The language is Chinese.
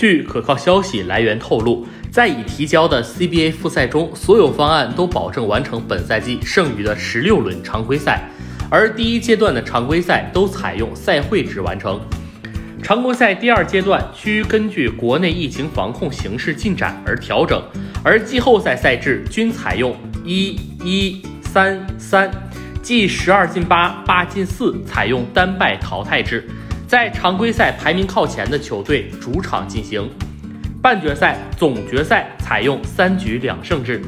据可靠消息来源透露，在已提交的 CBA 复赛中，所有方案都保证完成本赛季剩余的十六轮常规赛，而第一阶段的常规赛都采用赛会制完成。常规赛第二阶段需根据国内疫情防控形势进展而调整，而季后赛赛制均采用一一三三，即十二进八，八进四，采用单败淘汰制。在常规赛排名靠前的球队主场进行，半决赛、总决赛采用三局两胜制。